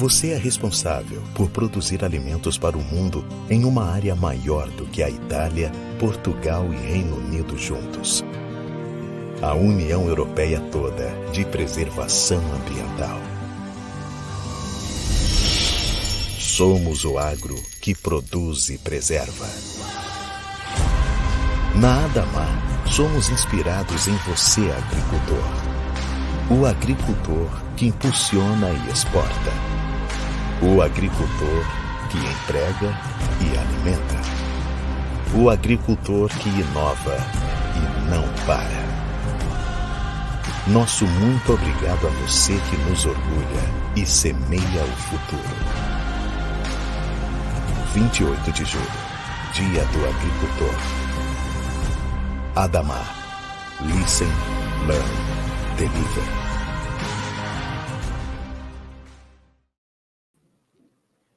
Você é responsável por produzir alimentos para o mundo em uma área maior do que a Itália, Portugal e Reino Unido juntos. A União Europeia toda de preservação ambiental. Somos o agro que produz e preserva. Na Adamar, somos inspirados em você, agricultor. O agricultor que impulsiona e exporta. O agricultor que entrega e alimenta. O agricultor que inova e não para. Nosso muito obrigado a você que nos orgulha e semeia o futuro. 28 de julho, Dia do Agricultor. Adamar. Listen, Learn, Deliver.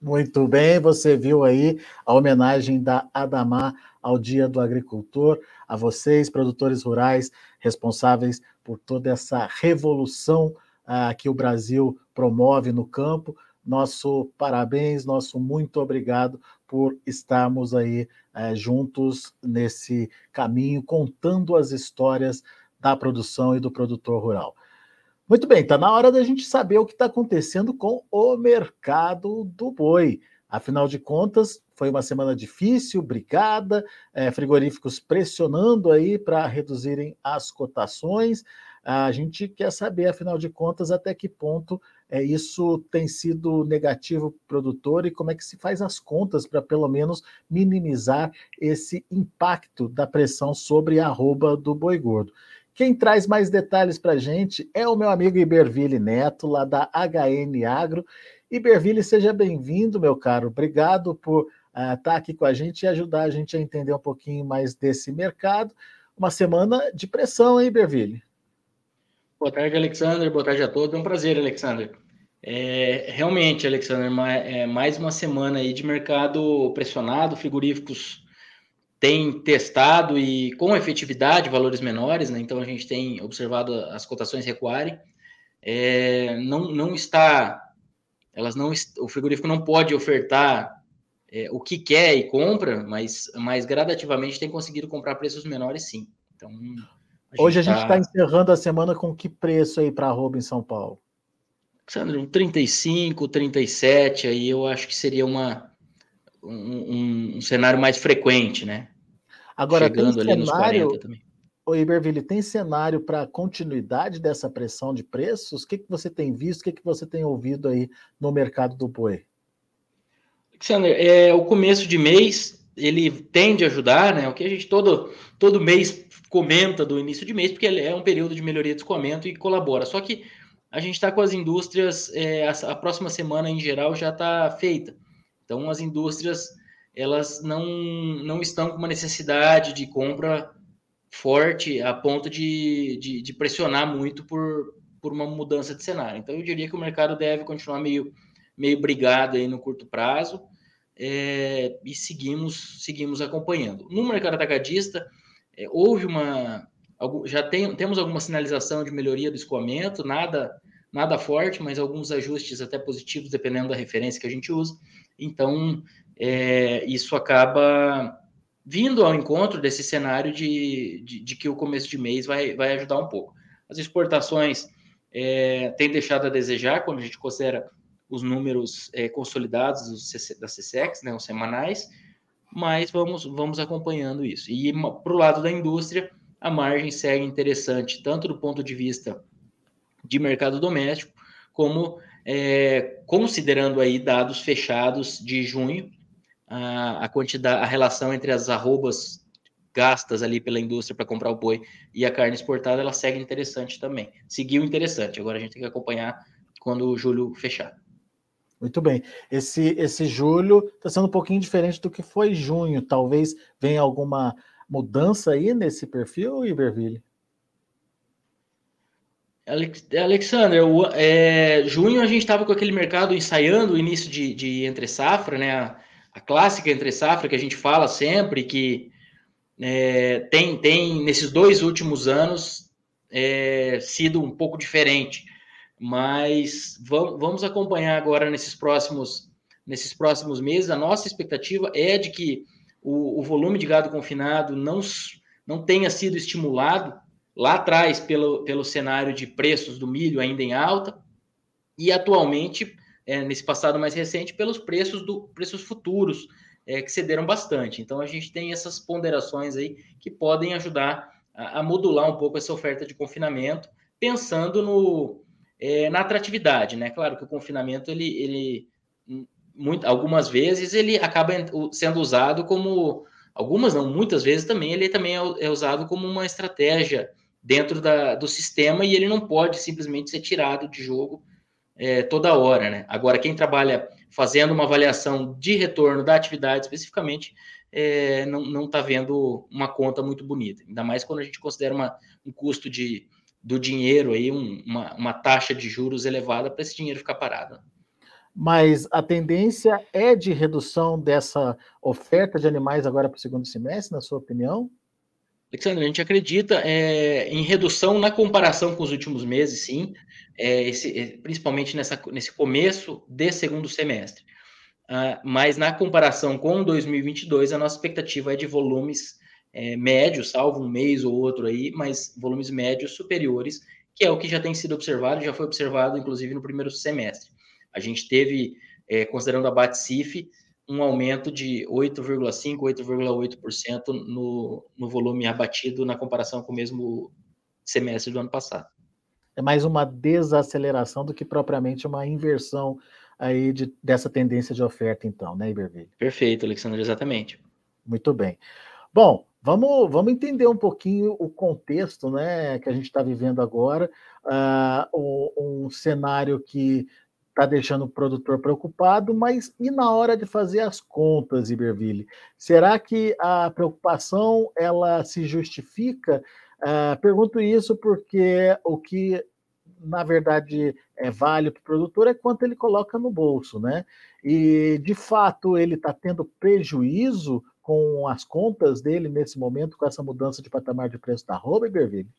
Muito bem, você viu aí a homenagem da Adamar ao Dia do Agricultor, a vocês, produtores rurais, responsáveis por toda essa revolução ah, que o Brasil promove no campo nosso parabéns, nosso muito obrigado por estarmos aí é, juntos nesse caminho, contando as histórias da produção e do produtor rural. Muito bem, está na hora da gente saber o que está acontecendo com o mercado do boi. Afinal de contas, foi uma semana difícil, brigada, é, frigoríficos pressionando aí para reduzirem as cotações. A gente quer saber, afinal de contas, até que ponto é, isso tem sido negativo para o produtor e como é que se faz as contas para pelo menos minimizar esse impacto da pressão sobre a arroba do boi gordo. Quem traz mais detalhes para a gente é o meu amigo Iberville Neto, lá da HN Agro. Iberville, seja bem-vindo, meu caro. Obrigado por estar uh, tá aqui com a gente e ajudar a gente a entender um pouquinho mais desse mercado. Uma semana de pressão, hein, Iberville? Boa tarde, Alexander. Boa tarde a todos. É um prazer, Alexander. É, realmente, Alexander, é mais uma semana aí de mercado pressionado, frigoríficos têm testado e com efetividade valores menores, né? Então a gente tem observado as cotações recuarem. É, não, não está, elas não, o frigorífico não pode ofertar é, o que quer e compra, mas, mas gradativamente tem conseguido comprar preços menores, sim. Então a hoje a gente está tá encerrando a semana com que preço aí para arroba em São Paulo? Sandro, um 35, 37, aí eu acho que seria uma, um, um cenário mais frequente, né? Agora, Chegando tem ali cenário, nos 40 também. O Iberville, tem cenário para continuidade dessa pressão de preços? O que, que você tem visto, o que, que você tem ouvido aí no mercado do boi? Alexander, é, o começo de mês, ele tende a ajudar, né? O que a gente todo, todo mês comenta do início de mês, porque ele é um período de melhoria de escoamento e colabora. Só que a gente está com as indústrias, é, a, a, próxima semana em geral já está feita. Então, as indústrias elas não, não estão com uma necessidade de compra forte a ponto de, de, de, pressionar muito por, por uma mudança de cenário. Então, eu diria que o mercado deve continuar meio, meio brigado aí no curto prazo é, e seguimos, seguimos acompanhando. No mercado atacadista, é, houve uma, já tem, temos alguma sinalização de melhoria do escoamento, nada nada forte, mas alguns ajustes até positivos, dependendo da referência que a gente usa. Então, é, isso acaba vindo ao encontro desse cenário de, de, de, que o começo de mês vai, vai ajudar um pouco. As exportações é, têm deixado a desejar quando a gente considera os números é, consolidados da CSEX, né, os semanais, mas vamos, vamos acompanhando isso. E para o lado da indústria, a margem segue interessante, tanto do ponto de vista de mercado doméstico, como é, considerando aí dados fechados de junho, a, a quantidade, a relação entre as arrobas gastas ali pela indústria para comprar o boi e a carne exportada, ela segue interessante também. Seguiu interessante. Agora a gente tem que acompanhar quando o julho fechar. Muito bem. Esse, esse julho está sendo um pouquinho diferente do que foi junho. Talvez venha alguma mudança aí nesse perfil, Iberville? Alexander, é, junho a gente estava com aquele mercado ensaiando o início de, de entre safra, né? A, clássica entre safra que a gente fala sempre, que é, tem, tem nesses dois últimos anos é, sido um pouco diferente. mas vamos acompanhar agora nesses próximos, nesses próximos meses. A nossa expectativa é de que o, o volume de gado confinado não, não tenha sido estimulado lá atrás pelo, pelo cenário de preços do milho ainda em alta e atualmente, é, nesse passado mais recente, pelos preços, do, preços futuros é, que cederam bastante. Então a gente tem essas ponderações aí que podem ajudar a, a modular um pouco essa oferta de confinamento, pensando no, é, na atratividade, né? Claro que o confinamento ele, ele muito, algumas vezes ele acaba sendo usado como algumas não, muitas vezes também ele também é, é usado como uma estratégia dentro da, do sistema e ele não pode simplesmente ser tirado de jogo é, toda hora, né? Agora quem trabalha fazendo uma avaliação de retorno da atividade especificamente é, não está vendo uma conta muito bonita, ainda mais quando a gente considera uma, um custo de do dinheiro aí, um, uma, uma taxa de juros elevada para esse dinheiro ficar parado. Mas a tendência é de redução dessa oferta de animais agora para o segundo semestre, na sua opinião? Alexandre, a gente acredita é, em redução na comparação com os últimos meses, sim, é, esse, é, principalmente nessa, nesse começo de segundo semestre. Uh, mas na comparação com 2022, a nossa expectativa é de volumes é, médios, salvo um mês ou outro aí, mas volumes médios superiores, que é o que já tem sido observado, já foi observado inclusive no primeiro semestre. A gente teve, é, considerando a BATCIF, um aumento de 8,5%, 8,8% no, no volume abatido na comparação com o mesmo semestre do ano passado. É mais uma desaceleração do que propriamente uma inversão aí de, dessa tendência de oferta, então, né, Iberville? Perfeito, Alexandre, exatamente. Muito bem. Bom, Vamos, vamos entender um pouquinho o contexto né, que a gente está vivendo agora, uh, um, um cenário que está deixando o produtor preocupado, mas e na hora de fazer as contas, Iberville? Será que a preocupação ela se justifica? Uh, pergunto isso porque o que na verdade é vale para o produtor é quanto ele coloca no bolso, né? E de fato ele está tendo prejuízo com as contas dele nesse momento, com essa mudança de patamar de preço da arroba, Iberville?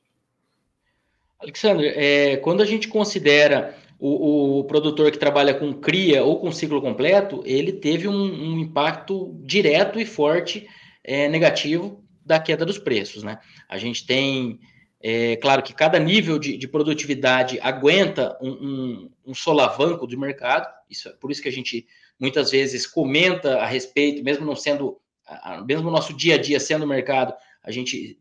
Alexandre, é, quando a gente considera o, o, produtor que trabalha com cria ou com ciclo completo, ele teve um, um impacto direto e forte é, negativo da queda dos preços. Né? A gente tem, é, claro que cada nível de, de produtividade aguenta um, um, um, solavanco do mercado, isso, é por isso que a gente muitas vezes comenta a respeito, mesmo não sendo mesmo no nosso dia a dia sendo mercado, a gente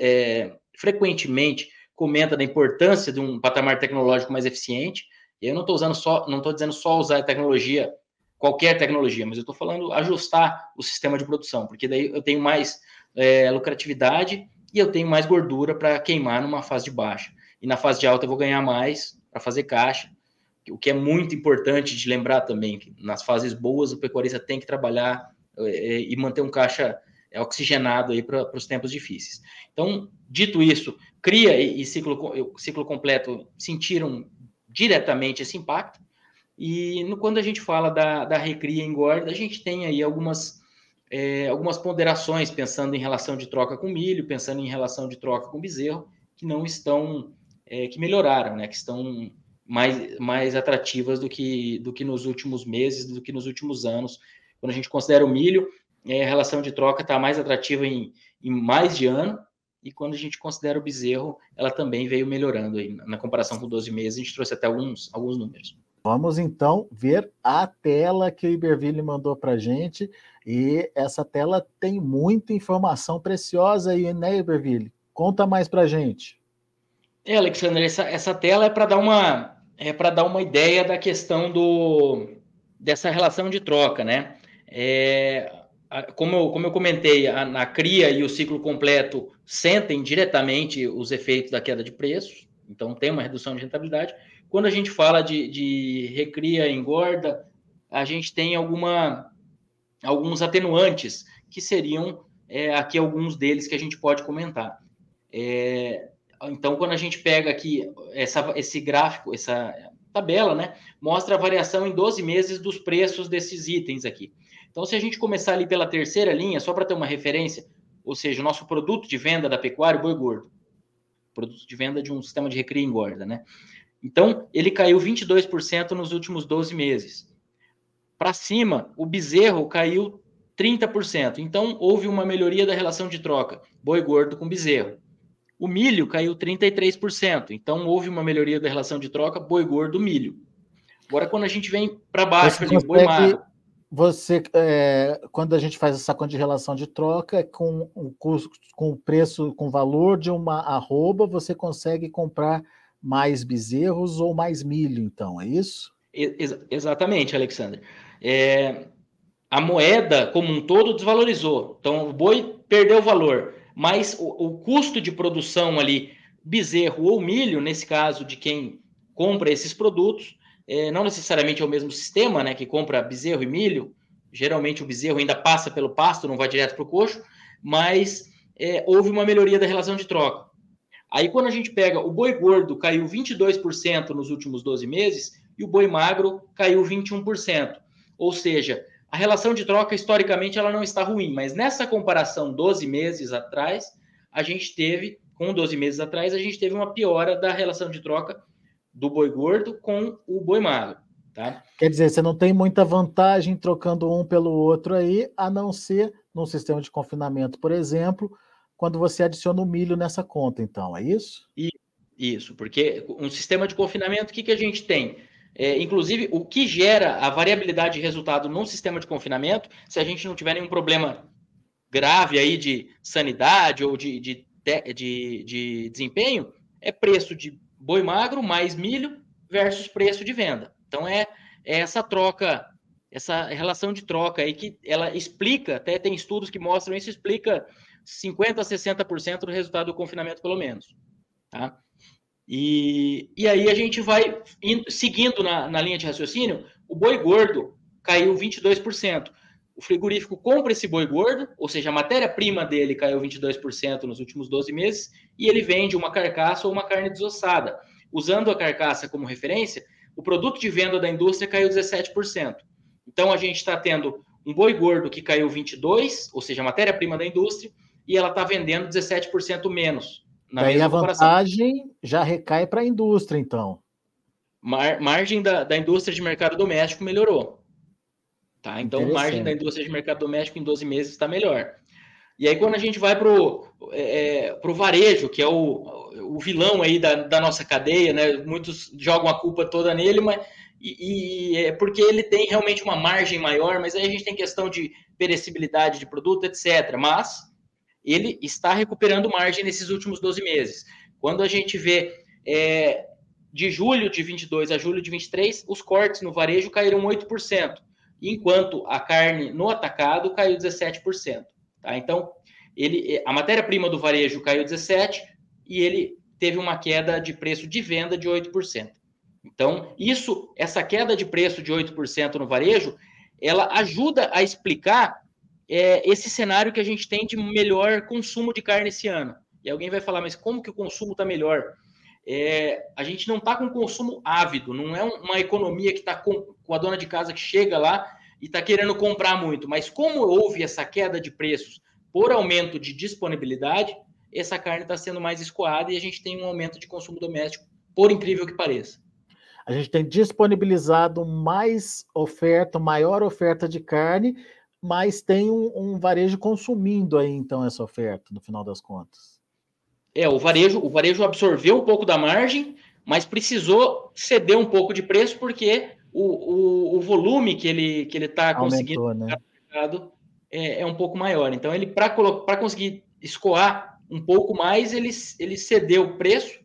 é, frequentemente comenta da importância de um patamar tecnológico mais eficiente. Eu não estou usando só, não estou dizendo só usar tecnologia, qualquer tecnologia, mas eu estou falando ajustar o sistema de produção, porque daí eu tenho mais é, lucratividade e eu tenho mais gordura para queimar numa fase de baixa. E na fase de alta eu vou ganhar mais para fazer caixa, o que é muito importante de lembrar também, que nas fases boas o pecuarista tem que trabalhar é, e manter um caixa é, oxigenado aí para os tempos difíceis. Então, dito isso, cria e ciclo, ciclo completo sentiram diretamente esse impacto. E no, quando a gente fala da, da recria e engorda, a gente tem aí algumas, é, algumas ponderações pensando em relação de troca com milho, pensando em relação de troca com bezerro, que não estão, é, que melhoraram, né? Que estão mais, mais atrativas do que, do que nos últimos meses, do que nos últimos anos, quando a gente considera o milho, é, a relação de troca está mais atrativa em, em mais de ano, e quando a gente considera o bezerro, ela também veio melhorando aí. Na comparação com 12 meses, a gente trouxe até alguns, alguns números. Vamos então ver a tela que o Iberville mandou para a gente. E essa tela tem muita informação preciosa aí, né, Iberville? Conta mais para a gente. É, Alexandre, essa, essa tela é para dar uma é para dar uma ideia da questão do dessa relação de troca, né? É, como, eu, como eu comentei, a, na cria e o ciclo completo sentem diretamente os efeitos da queda de preços, então tem uma redução de rentabilidade. Quando a gente fala de, de recria e engorda, a gente tem alguma, alguns atenuantes, que seriam é, aqui alguns deles que a gente pode comentar. É, então, quando a gente pega aqui essa, esse gráfico, essa tabela, né, mostra a variação em 12 meses dos preços desses itens aqui. Então, se a gente começar ali pela terceira linha, só para ter uma referência, ou seja, o nosso produto de venda da pecuária, o boi gordo, produto de venda de um sistema de recria e engorda, né? Então, ele caiu 22% nos últimos 12 meses. Para cima, o bezerro caiu 30%. Então, houve uma melhoria da relação de troca, boi gordo com bezerro. O milho caiu 33%. Então, houve uma melhoria da relação de troca, boi gordo, milho. Agora, quando a gente vem para baixo, ali, boi magro. Você, é, quando a gente faz essa conta de relação de troca, é com o custo, com o preço, com o valor de uma arroba, você consegue comprar mais bezerros ou mais milho, então, é isso? Ex exatamente, Alexandre. É, a moeda como um todo desvalorizou. Então, o boi perdeu valor, mas o, o custo de produção ali, bezerro ou milho, nesse caso de quem compra esses produtos, é, não necessariamente é o mesmo sistema, né, que compra bezerro e milho, geralmente o bezerro ainda passa pelo pasto, não vai direto para o coxo, mas é, houve uma melhoria da relação de troca. Aí quando a gente pega o boi gordo caiu 22% nos últimos 12 meses e o boi magro caiu 21%. Ou seja, a relação de troca historicamente ela não está ruim, mas nessa comparação 12 meses atrás, a gente teve com 12 meses atrás, a gente teve uma piora da relação de troca do boi gordo com o boi magro. Tá? Quer dizer, você não tem muita vantagem trocando um pelo outro aí, a não ser num sistema de confinamento, por exemplo, quando você adiciona o milho nessa conta, então, é isso? Isso, porque um sistema de confinamento, o que, que a gente tem? É, inclusive, o que gera a variabilidade de resultado num sistema de confinamento, se a gente não tiver nenhum problema grave aí de sanidade ou de, de, de, de desempenho, é preço de boi magro mais milho versus preço de venda. Então é, é essa troca, essa relação de troca aí que ela explica, até tem estudos que mostram isso, explica 50% a 60% do resultado do confinamento, pelo menos. Tá? E, e aí a gente vai indo, seguindo na, na linha de raciocínio, o boi gordo caiu 22%. O frigorífico compra esse boi gordo, ou seja, a matéria-prima dele caiu 22% nos últimos 12 meses, e ele vende uma carcaça ou uma carne desossada. Usando a carcaça como referência, o produto de venda da indústria caiu 17%. Então a gente está tendo um boi gordo que caiu 22%, ou seja, a matéria-prima da indústria, e ela está vendendo 17% menos. Na Daí a vantagem já recai para a indústria, então. Mar margem da, da indústria de mercado doméstico melhorou. Tá? Então, margem da indústria de mercado doméstico em 12 meses está melhor. E aí, quando a gente vai para o é, é varejo, que é o, o vilão aí da, da, nossa cadeia, né? muitos jogam a culpa toda nele, mas e, e, é porque ele tem realmente uma margem maior, mas aí a gente tem questão de perecibilidade de produto, etc. Mas ele está recuperando margem nesses últimos 12 meses. Quando a gente vê é, de julho de 22 a julho de 23, os cortes no varejo caíram 8% enquanto a carne no atacado caiu 17%. Tá? Então, ele, a matéria-prima do varejo caiu 17% e ele teve uma queda de preço de venda de 8%. Então, isso, essa queda de preço de 8% no varejo, ela ajuda a explicar é, esse cenário que a gente tem de melhor consumo de carne esse ano. E alguém vai falar, mas como que o consumo está melhor? É, a gente não está com consumo ávido, não é uma economia que está com, com, a dona de casa que chega lá e está querendo comprar muito, mas como houve essa queda de preços por aumento de disponibilidade, essa carne está sendo mais escoada e a gente tem um aumento de consumo doméstico, por incrível que pareça. A gente tem disponibilizado mais oferta, maior oferta de carne, mas tem um, um varejo consumindo aí então essa oferta, no final das contas. É, o varejo, o varejo absorveu um pouco da margem, mas precisou ceder um pouco de preço porque o, o, o volume que ele que ele está conseguindo né? mercado é, é, um pouco maior. Então ele para conseguir escoar um pouco mais ele, ele cedeu o preço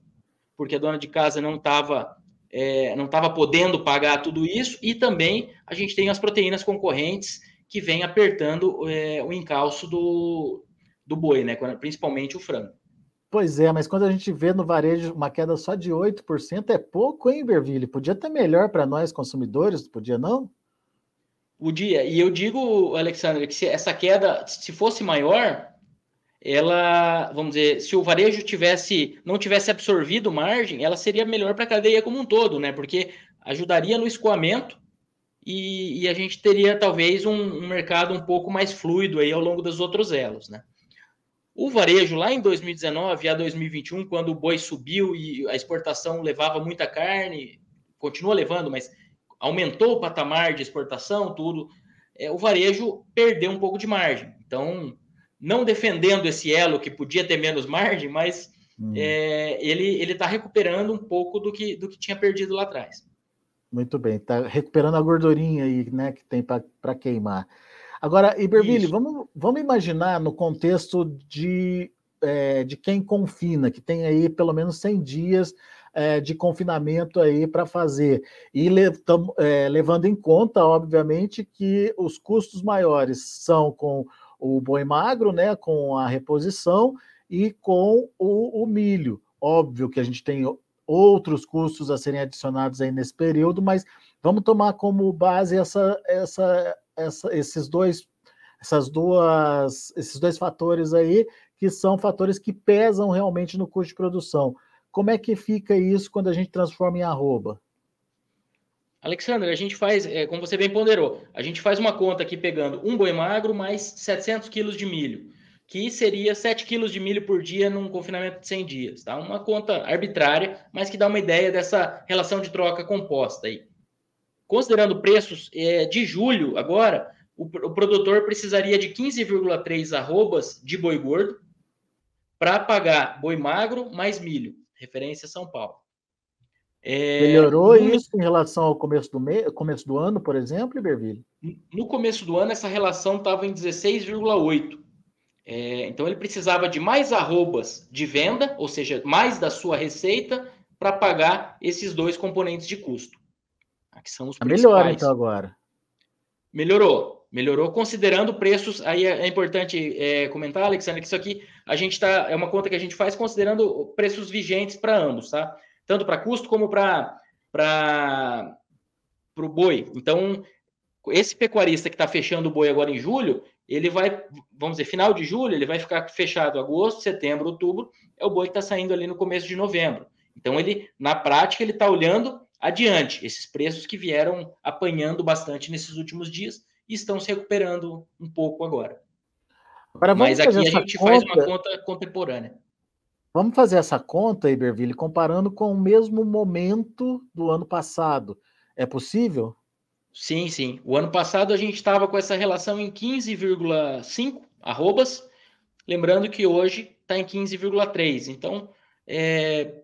porque a dona de casa não estava é, não estava podendo pagar tudo isso e também a gente tem as proteínas concorrentes que vem apertando é, o encalço do, do boi, né? Principalmente o frango. Pois é, mas quando a gente vê no varejo uma queda só de 8%, é pouco, hein, Berville? Podia ter melhor para nós consumidores, podia não? Podia. E eu digo, Alexandre, que se essa queda, se fosse maior, ela, vamos dizer, se o varejo tivesse não tivesse absorvido margem, ela seria melhor para a cadeia como um todo, né? Porque ajudaria no escoamento e, e a gente teria talvez um, um mercado um pouco mais fluido aí ao longo dos outros elos, né? O varejo, lá em 2019 a 2021, quando o boi subiu e a exportação levava muita carne, continua levando, mas aumentou o patamar de exportação, tudo, é, o varejo perdeu um pouco de margem. Então, não defendendo esse elo que podia ter menos margem, mas hum. é, ele está recuperando um pouco do que, do que tinha perdido lá atrás. Muito bem, está recuperando a gordurinha aí, né, que tem para queimar. Agora, Iberville, vamos, vamos imaginar no contexto de, é, de quem confina, que tem aí pelo menos 100 dias é, de confinamento aí para fazer. E le, tam, é, levando em conta, obviamente, que os custos maiores são com o boi magro, né, com a reposição e com o, o milho. Óbvio que a gente tem outros custos a serem adicionados aí nesse período, mas vamos tomar como base essa, essa essa, esses dois essas duas esses dois fatores aí que são fatores que pesam realmente no custo de produção. Como é que fica isso quando a gente transforma em arroba? Alexandre, a gente faz, é, como você bem ponderou, a gente faz uma conta aqui pegando um boi magro mais 700 quilos de milho, que seria 7 quilos de milho por dia num confinamento de 100 dias. Tá? Uma conta arbitrária, mas que dá uma ideia dessa relação de troca composta aí. Considerando preços é, de julho, agora, o, o produtor precisaria de 15,3 arrobas de boi gordo para pagar boi magro mais milho, referência São Paulo. É, Melhorou no, isso em relação ao começo do, me, começo do ano, por exemplo, Iberville? No começo do ano, essa relação estava em 16,8. É, então, ele precisava de mais arrobas de venda, ou seja, mais da sua receita, para pagar esses dois componentes de custo que são os tá principais. Melhora então agora. Melhorou, melhorou considerando preços. Aí é, é importante é, comentar, Alexandre, que isso aqui a gente tá é uma conta que a gente faz considerando preços vigentes para ambos, tá? Tanto para custo como para para o boi. Então, esse pecuarista que está fechando o boi agora em julho, ele vai, vamos dizer, final de julho, ele vai ficar fechado agosto, setembro, outubro, é o boi que está saindo ali no começo de novembro. Então, ele, na prática, ele está olhando adiante. Esses preços que vieram apanhando bastante nesses últimos dias e estão se recuperando um pouco agora. agora Mas aqui a gente conta... faz uma conta contemporânea. Vamos fazer essa conta, Iberville, comparando com o mesmo momento do ano passado. É possível? Sim, sim. O ano passado a gente estava com essa relação em 15,5 arrobas, lembrando que hoje está em 15,3. Então, é,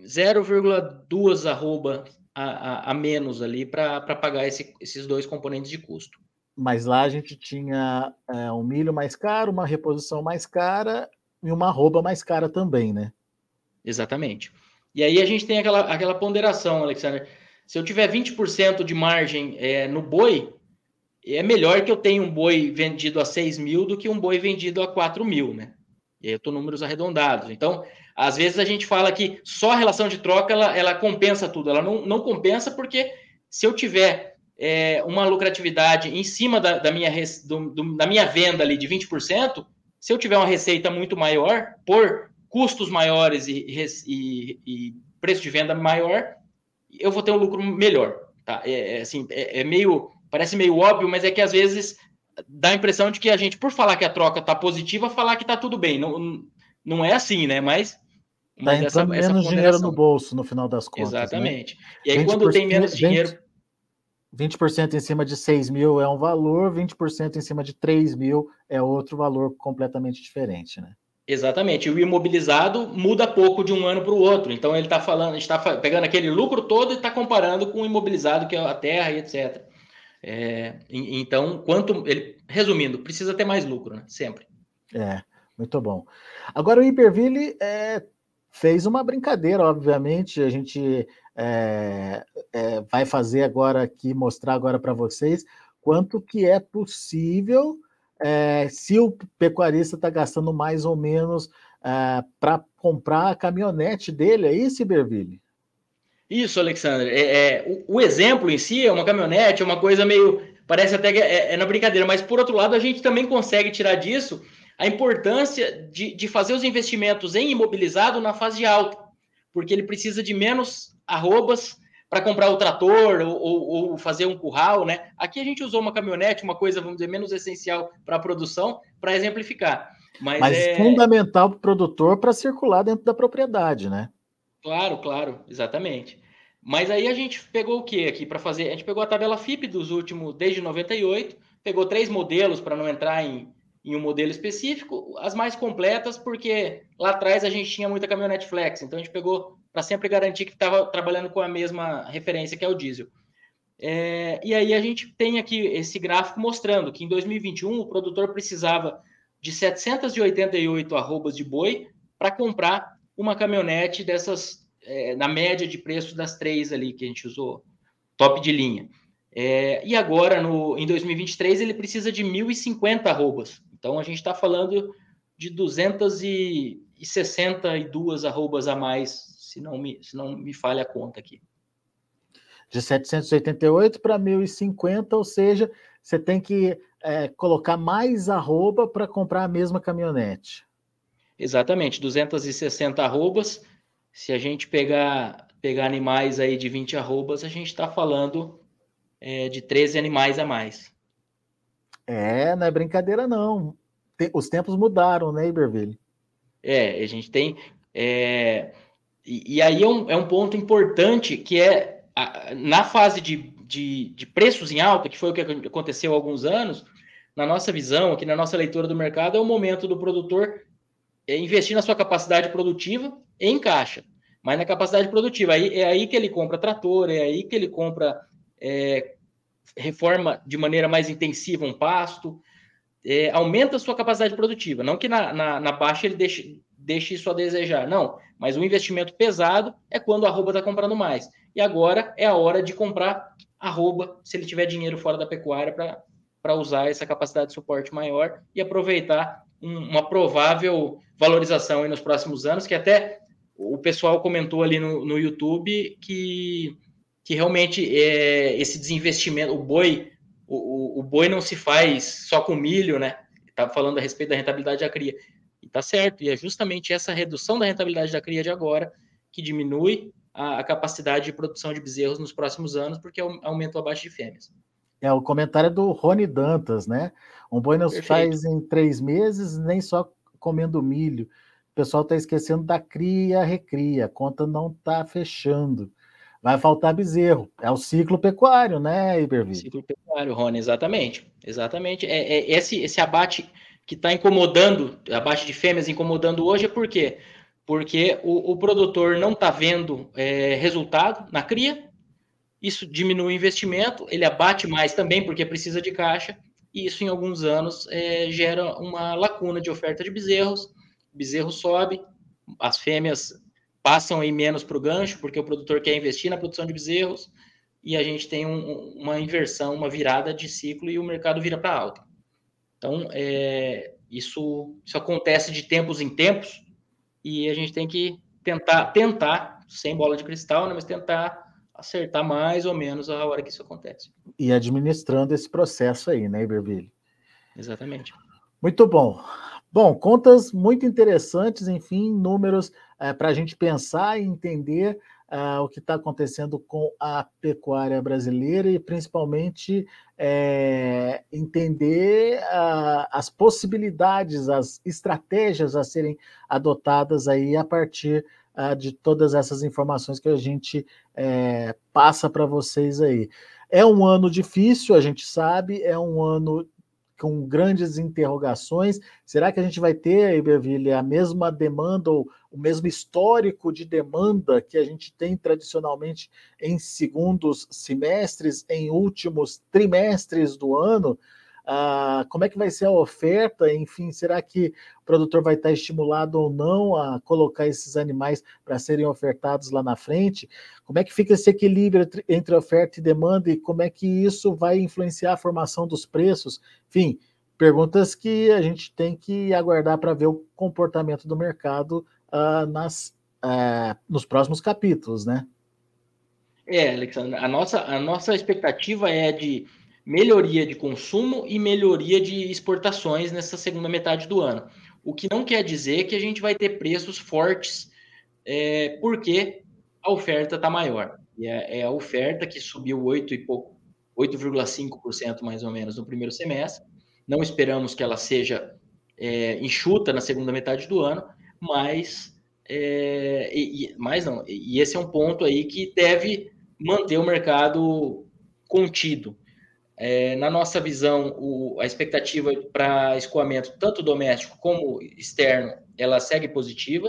0,2 arroba a, a, a, menos ali para pagar esse, esses dois componentes de custo. Mas lá a gente tinha é, um milho mais caro, uma reposição mais cara e uma arroba mais cara também, né? Exatamente. E aí a gente tem aquela, aquela ponderação, Alexander. Se eu tiver 20% de margem é, no boi, é melhor que eu tenha um boi vendido a 6 mil do que um boi vendido a 4 mil, né? E aí eu estou números arredondados. Então, às vezes a gente fala que só a relação de troca ela, ela compensa tudo. Ela não, não compensa porque se eu tiver é, uma lucratividade em cima da, da minha, do, do, da minha venda ali de 20%, se eu tiver uma receita muito maior, por custos maiores e, e, e preço de venda maior, eu vou ter um lucro melhor. Tá? É, é assim, é, é, meio. Parece meio óbvio, mas é que às vezes dá a impressão de que a gente, por falar que a troca está positiva, falar que está tudo bem. Não, não é assim, né? Mas Está entrando essa, menos dinheiro no bolso no final das contas. Né? Exatamente. Né? E aí, quando tem menos dinheiro. 20% em cima de 6 mil é um valor, 20% em cima de 3 mil é outro valor completamente diferente, né? Exatamente. E o imobilizado muda pouco de um ano para o outro. Então ele está falando, está pegando aquele lucro todo e está comparando com o imobilizado, que é a terra e etc. É, então, quanto ele, resumindo, precisa ter mais lucro, né? Sempre. É, muito bom. Agora o Iberville é, fez uma brincadeira, obviamente. A gente é, é, vai fazer agora aqui, mostrar agora para vocês quanto que é possível é, se o pecuarista está gastando mais ou menos para comprar a caminhonete dele, é isso, Iberville? Isso, Alexandre. É, é, o, o, exemplo em si é uma caminhonete, é uma coisa meio. Parece até que é, é na brincadeira, mas por outro lado, a gente também consegue tirar disso a importância de, de fazer os investimentos em imobilizado na fase alta, porque ele precisa de menos arrobas para comprar o trator ou, ou, ou, fazer um curral, né? Aqui a gente usou uma caminhonete, uma coisa, vamos dizer, menos essencial para a produção, para exemplificar. Mas, Mas é fundamental para o produtor para circular dentro da propriedade, né? Claro, claro, exatamente. Mas aí a gente pegou o que aqui para fazer? A gente pegou a tabela FIP dos últimos, desde 98, pegou três modelos para não entrar em, em um modelo específico, as mais completas, porque lá atrás a gente tinha muita caminhonete flex, então a gente pegou para sempre garantir que estava trabalhando com a mesma referência que é o diesel. É, e aí a gente tem aqui esse gráfico mostrando que em 2021 o produtor precisava de 788 arrobas de boi para comprar uma caminhonete dessas, é, na média de preço das três ali que a gente usou, top de linha. É, e agora, no, em 2023, ele precisa de 1.050 arrobas. Então, a gente está falando de 262 arrobas a mais, se não me, se não me falha a conta aqui. De 788 para 1.050, ou seja, você tem que é, colocar mais arroba para comprar a mesma caminhonete. Exatamente, 260 arrobas. Se a gente pegar, pegar animais aí de 20 arrobas, a gente está falando é, de 13 animais a mais. É, não é brincadeira não. os tempos mudaram, né, Iberville? É, a gente tem. É, e, e, aí é um, é um ponto importante que é a, na fase de, de, de preços em alta, que foi o que aconteceu há alguns anos, na nossa visão, aqui na nossa leitura do mercado, é o momento do produtor é, investir na sua capacidade produtiva em caixa, mas na capacidade produtiva. Aí, é aí que ele compra trator, é aí que ele compra, é, reforma de maneira mais intensiva um pasto, é, aumenta a sua capacidade produtiva. Não que na, na, na, baixa ele deixe, deixe isso a desejar, não. Mas o investimento pesado é quando a arroba está comprando mais. E agora é a hora de comprar arroba, se ele tiver dinheiro fora da pecuária, para usar essa capacidade de suporte maior e aproveitar um, uma provável valorização nos próximos anos, que até o pessoal comentou ali no, no YouTube que, que realmente é, esse desinvestimento, o boi, o, o, boi não se faz só com milho, né? Estava falando a respeito da rentabilidade da cria. E tá certo, e é justamente essa redução da rentabilidade da cria de agora que diminui a, a capacidade de produção de bezerros nos próximos anos, porque aumenta o abate de fêmeas. É o comentário do Rony Dantas, né? Um boi não se faz em três meses, nem só comendo milho. O pessoal está esquecendo da cria recria, a conta não está fechando. Vai faltar bezerro. É o ciclo pecuário, né, Iberville? Ciclo pecuário, Rony, exatamente. Exatamente. É, é esse, esse abate que está incomodando, abate de fêmeas incomodando hoje, é por quê? Porque o, o produtor não está vendo é, resultado na cria, isso diminui o investimento, ele abate mais também porque precisa de caixa, e isso em alguns anos é, gera uma lacuna de oferta de bezerros, bezerro sobe, as fêmeas passam aí menos para o gancho, porque o produtor quer investir na produção de bezerros, e a gente tem um, uma inversão, uma virada de ciclo e o mercado vira para alta. Então, é, isso, isso acontece de tempos em tempos, e a gente tem que tentar, tentar, sem bola de cristal, né, mas tentar acertar mais ou menos a hora que isso acontece. E administrando esse processo aí, né, Iberville? Exatamente. Muito bom. Bom, contas muito interessantes, enfim, números é, para a gente pensar e entender uh, o que está acontecendo com a pecuária brasileira e principalmente é, entender uh, as possibilidades, as estratégias a serem adotadas aí a partir uh, de todas essas informações que a gente é, passa para vocês aí. É um ano difícil, a gente sabe, é um ano com grandes interrogações. Será que a gente vai ter, Iberville, a mesma demanda ou o mesmo histórico de demanda que a gente tem tradicionalmente em segundos semestres, em últimos trimestres do ano? Ah, como é que vai ser a oferta? Enfim, será que o produtor vai estar estimulado ou não a colocar esses animais para serem ofertados lá na frente? Como é que fica esse equilíbrio entre oferta e demanda e como é que isso vai influenciar a formação dos preços? Enfim, perguntas que a gente tem que aguardar para ver o comportamento do mercado uh, nas, uh, nos próximos capítulos, né? É, Alexandre, a nossa, a nossa expectativa é de melhoria de consumo e melhoria de exportações nessa segunda metade do ano. O que não quer dizer que a gente vai ter preços fortes, é, porque a oferta está maior. E é, é, a oferta que subiu 8 e pouco, 8,5% mais ou menos no primeiro semestre. Não esperamos que ela seja é, enxuta na segunda metade do ano, mas, é, e, mas não, e esse é um ponto aí que deve manter o mercado contido. É, na nossa visão, o, a expectativa para escoamento, tanto doméstico como externo, ela segue positiva.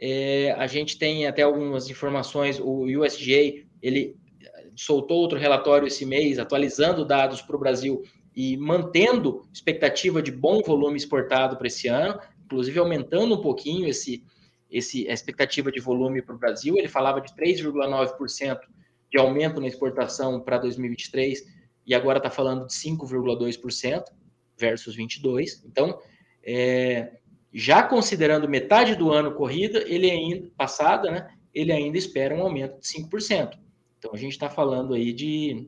É, a gente tem até algumas informações, o USDA, ele soltou outro relatório esse mês, atualizando dados para o Brasil e mantendo expectativa de bom volume exportado para esse ano, inclusive aumentando um pouquinho esse, esse, a expectativa de volume para o Brasil. Ele falava de 3,9% de aumento na exportação para 2023 e agora está falando de 5,2% versus 22%. Então, é, já considerando metade do ano corrida, ele ainda passada, né, ele ainda espera um aumento de 5%. Então, a gente está falando aí de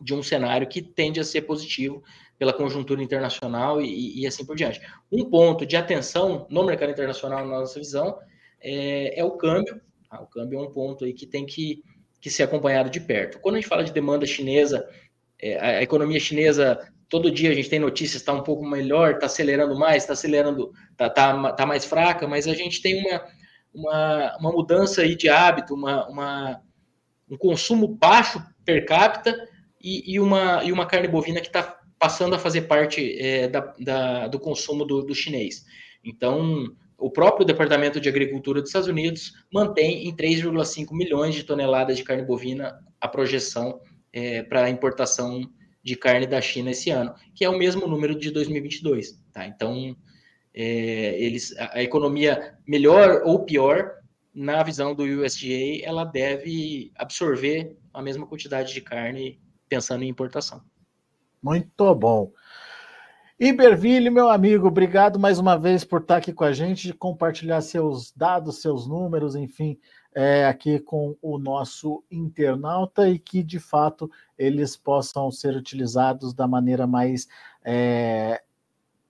de um cenário que tende a ser positivo pela conjuntura internacional e, e assim por diante. Um ponto de atenção no mercado internacional, na nossa visão, é, é o câmbio. Ah, o câmbio é um ponto aí que tem que, que ser acompanhado de perto. Quando a gente fala de demanda chinesa, é, a economia chinesa, todo dia a gente tem notícias, está um pouco melhor, está acelerando mais, está acelerando, está tá, tá mais fraca, mas a gente tem uma, uma, uma mudança aí de hábito, uma, uma, um consumo baixo per capita, e, e, uma, e uma carne bovina que está passando a fazer parte é, da, da, do consumo do, do, chinês. Então, o próprio Departamento de Agricultura dos Estados Unidos mantém em 3,5 milhões de toneladas de carne bovina a projeção é, para a importação de carne da China esse ano, que é o mesmo número de 2022. Tá? Então, é, eles, a economia melhor ou pior, na visão do USDA, ela deve absorver a mesma quantidade de carne pensando em importação. Muito bom. Iberville, meu amigo, obrigado mais uma vez por estar aqui com a gente, compartilhar seus dados, seus números, enfim, é, aqui com o nosso internauta e que, de fato, eles possam ser utilizados da maneira mais é,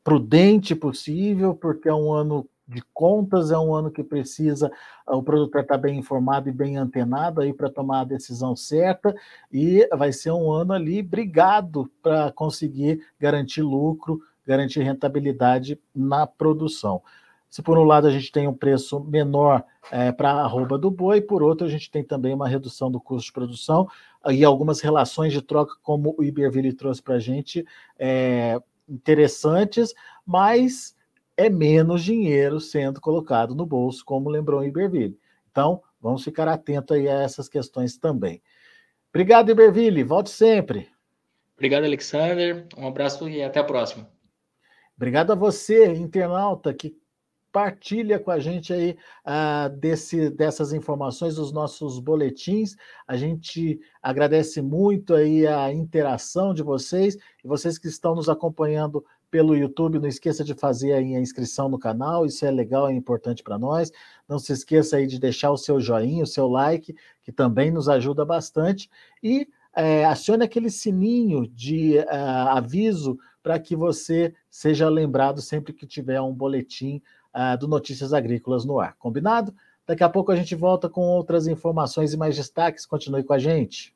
prudente possível, porque é um ano de contas, é um ano que precisa ah, o produtor estar bem informado e bem antenado aí para tomar a decisão certa, e vai ser um ano ali brigado para conseguir garantir lucro, garantir rentabilidade na produção. Se por um lado a gente tem um preço menor é, para a arroba do boi, por outro a gente tem também uma redução do custo de produção e algumas relações de troca, como o Iberville trouxe para a gente, é, interessantes, mas é menos dinheiro sendo colocado no bolso, como lembrou Iberville. Então, vamos ficar atentos aí a essas questões também. Obrigado, Iberville. Volte sempre. Obrigado, Alexander. Um abraço e até a próxima. Obrigado a você, internauta, que partilha com a gente aí uh, desse, dessas informações, os nossos boletins. A gente agradece muito aí a interação de vocês e vocês que estão nos acompanhando pelo YouTube. Não esqueça de fazer aí a inscrição no canal, isso é legal, é importante para nós. Não se esqueça aí de deixar o seu joinha, o seu like, que também nos ajuda bastante. E é, acione aquele sininho de uh, aviso para que você seja lembrado sempre que tiver um boletim uh, do Notícias Agrícolas no ar. Combinado? Daqui a pouco a gente volta com outras informações e mais destaques. Continue com a gente.